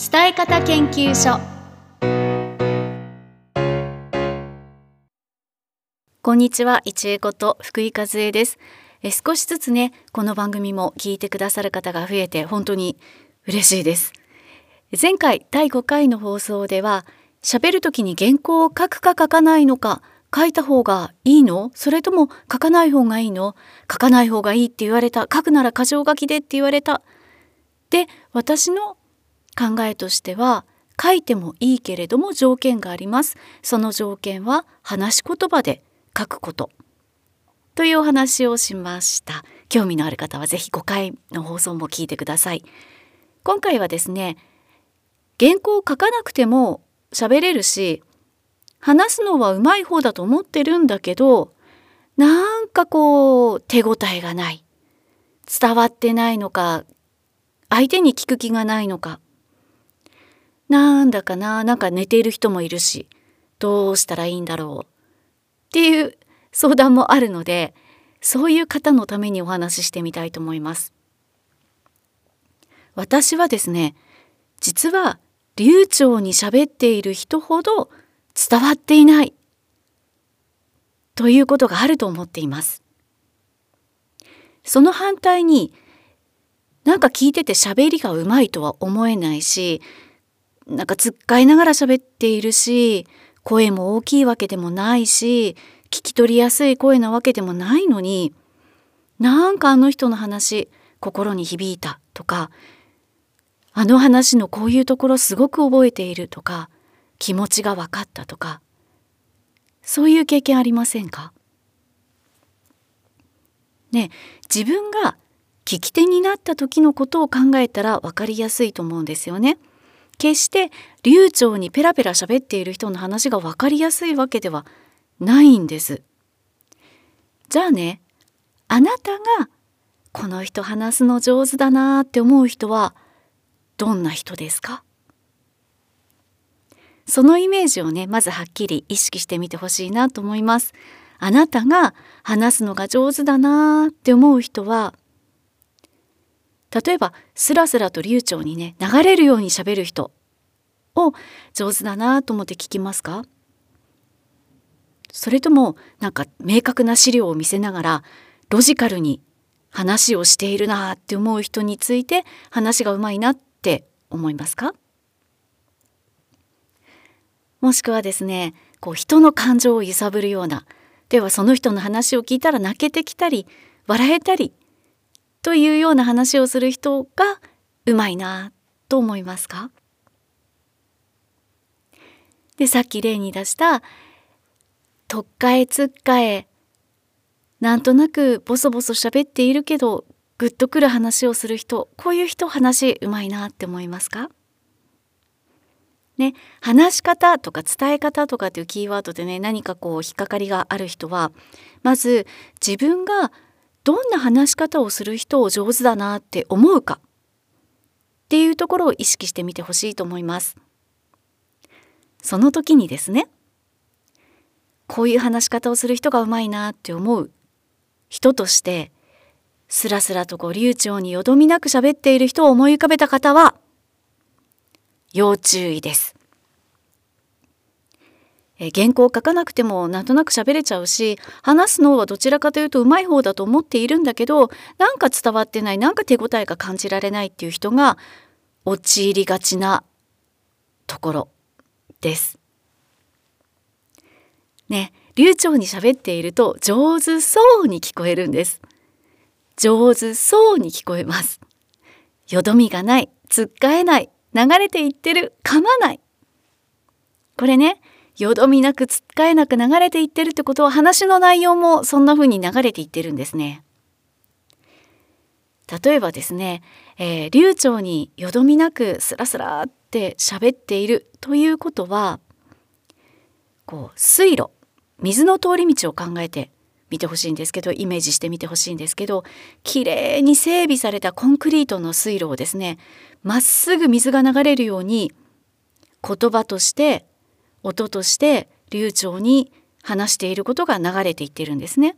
伝え方研究所。こんにちは一恵こと福井和恵です。え少しずつねこの番組も聞いてくださる方が増えて本当に嬉しいです。前回第5回の放送では喋る時に原稿を書くか書かないのか書いた方がいいの？それとも書かない方がいいの？書かない方がいいって言われた。書くなら箇条書きでって言われた。で私の考えとしては書いてもいいけれども条件があります。その条件は話し言葉で書くこと。というお話をしました。興味のある方は是非5回の放送も聞いてください。今回はですね原稿を書かなくても喋れるし話すのはうまい方だと思ってるんだけどなんかこう手応えがない。伝わってないのか相手に聞く気がないのかなんだかななんか寝ている人もいるしどうしたらいいんだろうっていう相談もあるのでそういう方のためにお話ししてみたいと思います。私はですね実は流暢に喋っている人ほど伝わっていないということがあると思っています。その反対になんか聞いてて喋りがうまいとは思えないしなんかつっかいながら喋っているし声も大きいわけでもないし聞き取りやすい声なわけでもないのになんかあの人の話心に響いたとかあの話のこういうところすごく覚えているとか気持ちが分かったとかそういう経験ありませんか？ね自分が聞き手になった時のことを考えたら分かりやすいと思うんですよね。決して流暢にペラペラ喋っている人の話が分かりやすいわけではないんです。じゃあねあなたがこの人話すの上手だなって思う人はどんな人ですか？そのイメージをねまずはっきり意識してみてほしいなと思います。あなたが話すのが上手だなって思う人は例えばスラスラと流暢にね流れるようにしゃべる人を上手だなと思って聞きますか？それともなんか明確な資料を見せながらロジカルに話をしているなって思う人について話がうまいなって思いますか？もしくはですねこう人の感情を揺さぶるようなではその人の話を聞いたら泣けてきたり笑えたりというような話をする人がうまいなと思いますか？でさっき例に出した「とっかえつっかえ」なんとなくボソボソ喋っているけどグッとくる話をする人こういう人話うまいなって思いますか？ね、話し方とか伝え方とかっていうキーワードでね何かこう引っかかりがある人はまず自分がどんな話し方をする人を上手だなって思うか？っていうところを意識してみてほしいと思います。その時にですねこういう話し方をする人がうまいなって思う人としてスラスラとこう流暢によどみなく喋っている人を思い浮かべた方は要注意です。え原稿を書かなくてもなんとなく喋れちゃうし話すのはどちらかというとうまい方だと思っているんだけどなんか伝わってないなんか手応えが感じられないっていう人が陥りがちなところです。ね流暢に喋っていると上手そうに聞こえるんです。上手そうに聞こえます。よどみがない、つっかえない、流れていってる、噛まない。これね、よどみなくつっかえなく流れていってるってことは話の内容もそんな風に流れていってるんですね。例えばですね、えー、流暢によどみなくスラスラって喋っているということはこう水路水の通り道を考えてみてほしいんですけどイメージしてみてほしいんですけどきれいに整備されたコンクリートの水路をですねまっすぐ水が流れるように言葉として音として流暢に話していることが流れていってるんですね。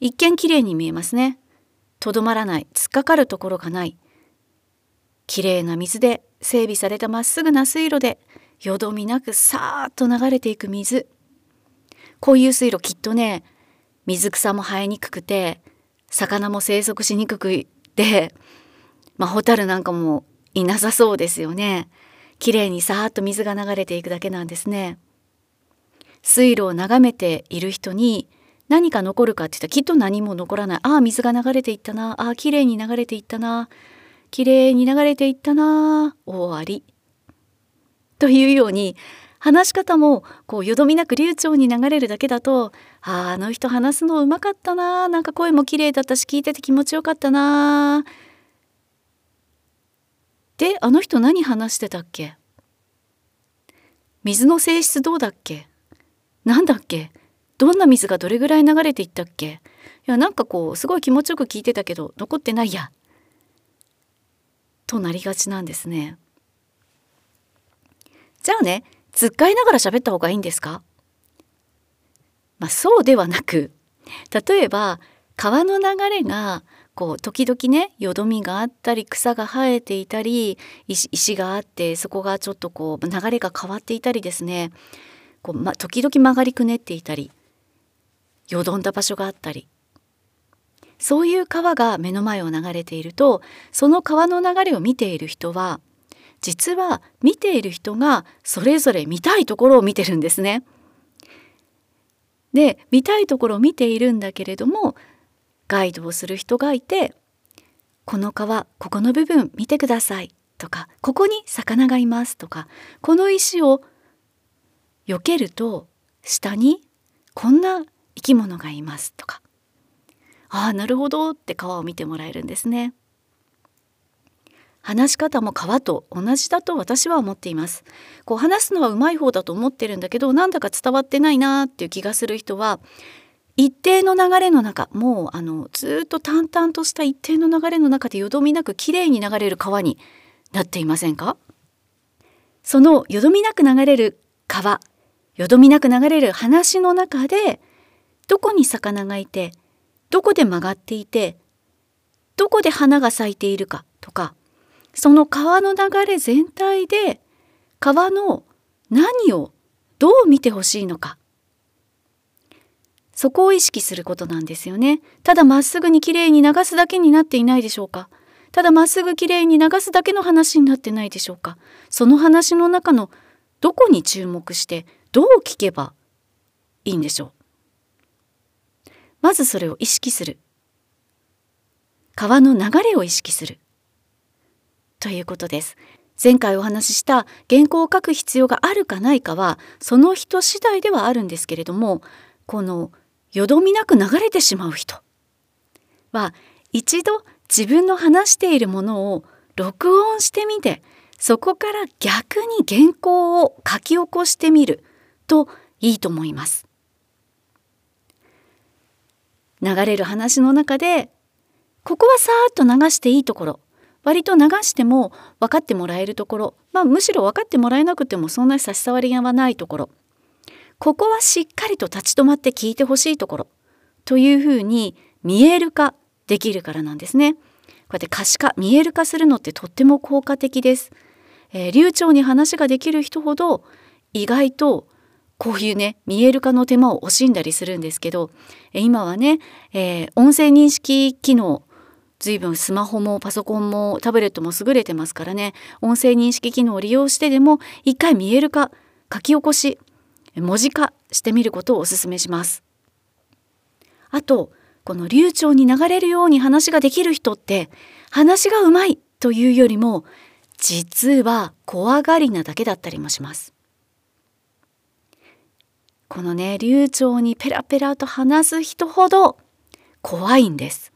一見きれいに見えますね。とどまらない突っかかるところがないきれいな水で整備されたまっすぐな水路でよどみなくさーっと流れていく水こういう水路きっとね水草も生えにくくて魚も生息しにくくてまあホタルなんかもいなさそうですよね。きれいにさーっと水が流れていくだけなんですね。水路を眺めている人に何か残るかって言ったらきっと何も残らない。ああ、水が流れていったな。ああ、きれいに流れていったな。きれいに流れていったな。終わり。というように話し方もこうよどみなく流暢に流れるだけだとああの人話すのうまかったななんか声も綺麗だったし聞いてて気持ちよかったなであの人何話してたっけ？水の性質どうだっけ？なんだっけ？どんな水がどれぐらい流れていったっけ？いやなんかこうすごい気持ちよく聞いてたけど残ってないや。となりがちなんですね。じゃあねつっかいながら喋った方がいいんですか？まあそうではなく例えば川の流れがこう時々ねよどみがあったり草が生えていたり石があってそこがちょっとこう流れが変わっていたりですねこう、ま、時々曲がりくねっていたりよどんだ場所があったりそういう川が目の前を流れているとその川の流れを見ている人は実は見ている人がそれぞれ見たいところを見てるんですね。で見たいところを見ているんだけれどもガイドをする人がいて「この川ここの部分見てください」とか「ここに魚がいます」とか「この石を避けると下にこんな生き物がいます」とか「ああなるほど」って川を見てもらえるんですね。話し方も川と同じだと私は思っています。こう話すのはうまい方だと思ってるんだけどなんだか伝わってないなっていう気がする人は一定の流れの中もうあのずっと淡々とした一定の流れの中でよどみなくきれいに流れる川になっていませんか？そのよどみなく流れる川よどみなく流れる話の中でどこに魚がいてどこで曲がっていてどこで花が咲いているかとかその川の流れ全体で川の何をどう見てほしいのかそこを意識することなんですよね。ただまっすぐにきれいに流すだけになっていないでしょうか。ただまっすぐきれいに流すだけの話になってないでしょうか。その話の中のどこに注目してどう聞けばいいんでしょう。まずそれを意識する。川の流れを意識する。ということです。前回お話しした原稿を書く必要があるかないかはその人次第ではあるんですけれどもこのよどみなく流れてしまう人。は一度自分の話しているものを録音してみてそこから逆に原稿を書き起こしてみるといいと思います。流れる話の中でここはさーっと流していいところ。割と流しても分かってもらえるところ。まあむしろ分かってもらえなくてもそんなに差し障りがないところ。ここはしっかりと立ち止まって聞いてほしいところというふうに見える化できるからなんですね。こうやって可視化見える化するのってとっても効果的です。えー、流暢に話ができる人ほど意外とこういうね見える化の手間を惜しんだりするんですけど、今はね、えー、音声認識機能随分スマホもパソコンもタブレットも優れてますからね音声認識機能を利用してでも一回見える化書き起こし文字化してみることをお勧めします。あとこの流暢に流れるように話ができる人って話がうまいというよりも実は怖がりなだけだったりもします。このね流暢にペラペラと話す人ほど怖いんです。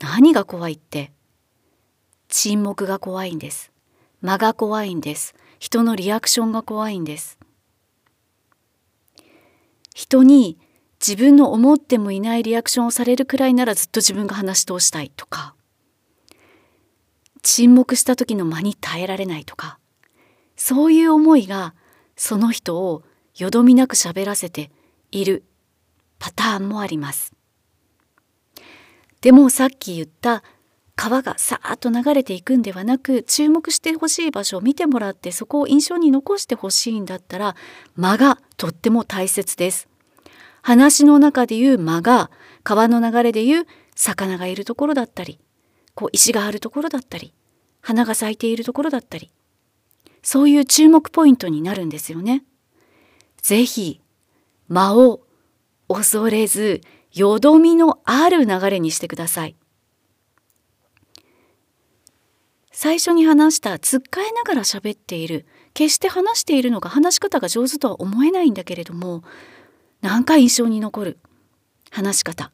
何が怖いって沈黙が怖いんです。間が怖いんです。人のリアクションが怖いんです。人に自分の思ってもいないリアクションをされるくらいならずっと自分が話し通したいとか沈黙した時の間に耐えられないとかそういう思いがその人をよどみなく喋らせているパターンもあります。でもさっき言った川がさーっと流れていくんではなく注目してほしい場所を見てもらってそこを印象に残してほしいんだったら間がとっても大切です。話の中でいう間が川の流れでいう魚がいるところだったりこう石があるところだったり花が咲いているところだったりそういう注目ポイントになるんですよね。ぜひ間を恐れずよどみのある流れにしてください。最初に話したつっかえながら喋っている決して話しているのが話し方が上手とは思えないんだけれどもなんか印象に残る話し方。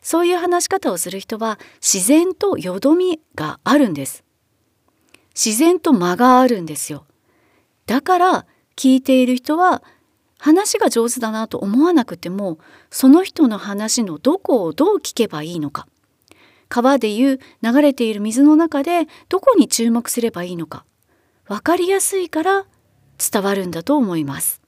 そういう話し方をする人は自然とよどみがあるんです。自然と間があるんですよ。だから聞いている人は話が上手だなと思わなくてもその人の話のどこをどう聞けばいいのか。川でいう流れている水の中でどこに注目すればいいのか分かりやすいから伝わるんだと思います。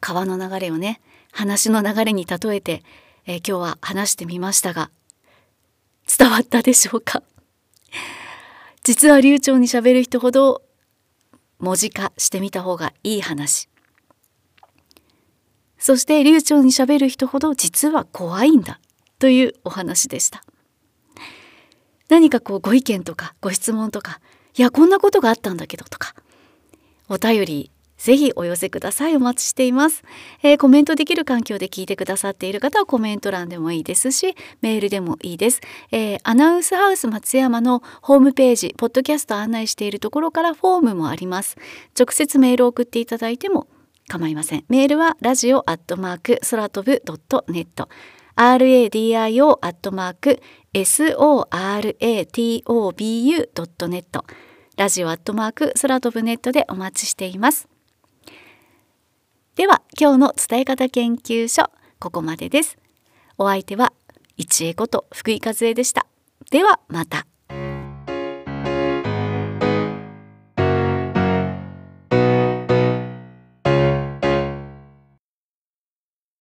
川の流れをね話の流れに例えて、えー、今日は話してみましたが伝わったでしょうか？実は流暢にしゃべる人ほど文字化してみた方がいい話。そして流暢にしゃべる人ほど実は怖いんだ。というお話でした。何かこうご意見とかご質問とかいやこんなことがあったんだけどとかお便りぜひお寄せください。お待ちしています、えー、コメントできる環境で聞いてくださっている方はコメント欄でもいいですしメールでもいいです、えー、アナウンスハウス松山のホームページポッドキャスト案内しているところからフォームもあります。直接メールを送っていただいても構いません。メールはラジオアットマーク空飛ぶド radio アットマーク soratobu.net ラジオアットマーク空飛ぶネットでお待ちしています。では今日の伝え方研究所ここまでです。お相手は一恵こと福井和恵でした。ではまた。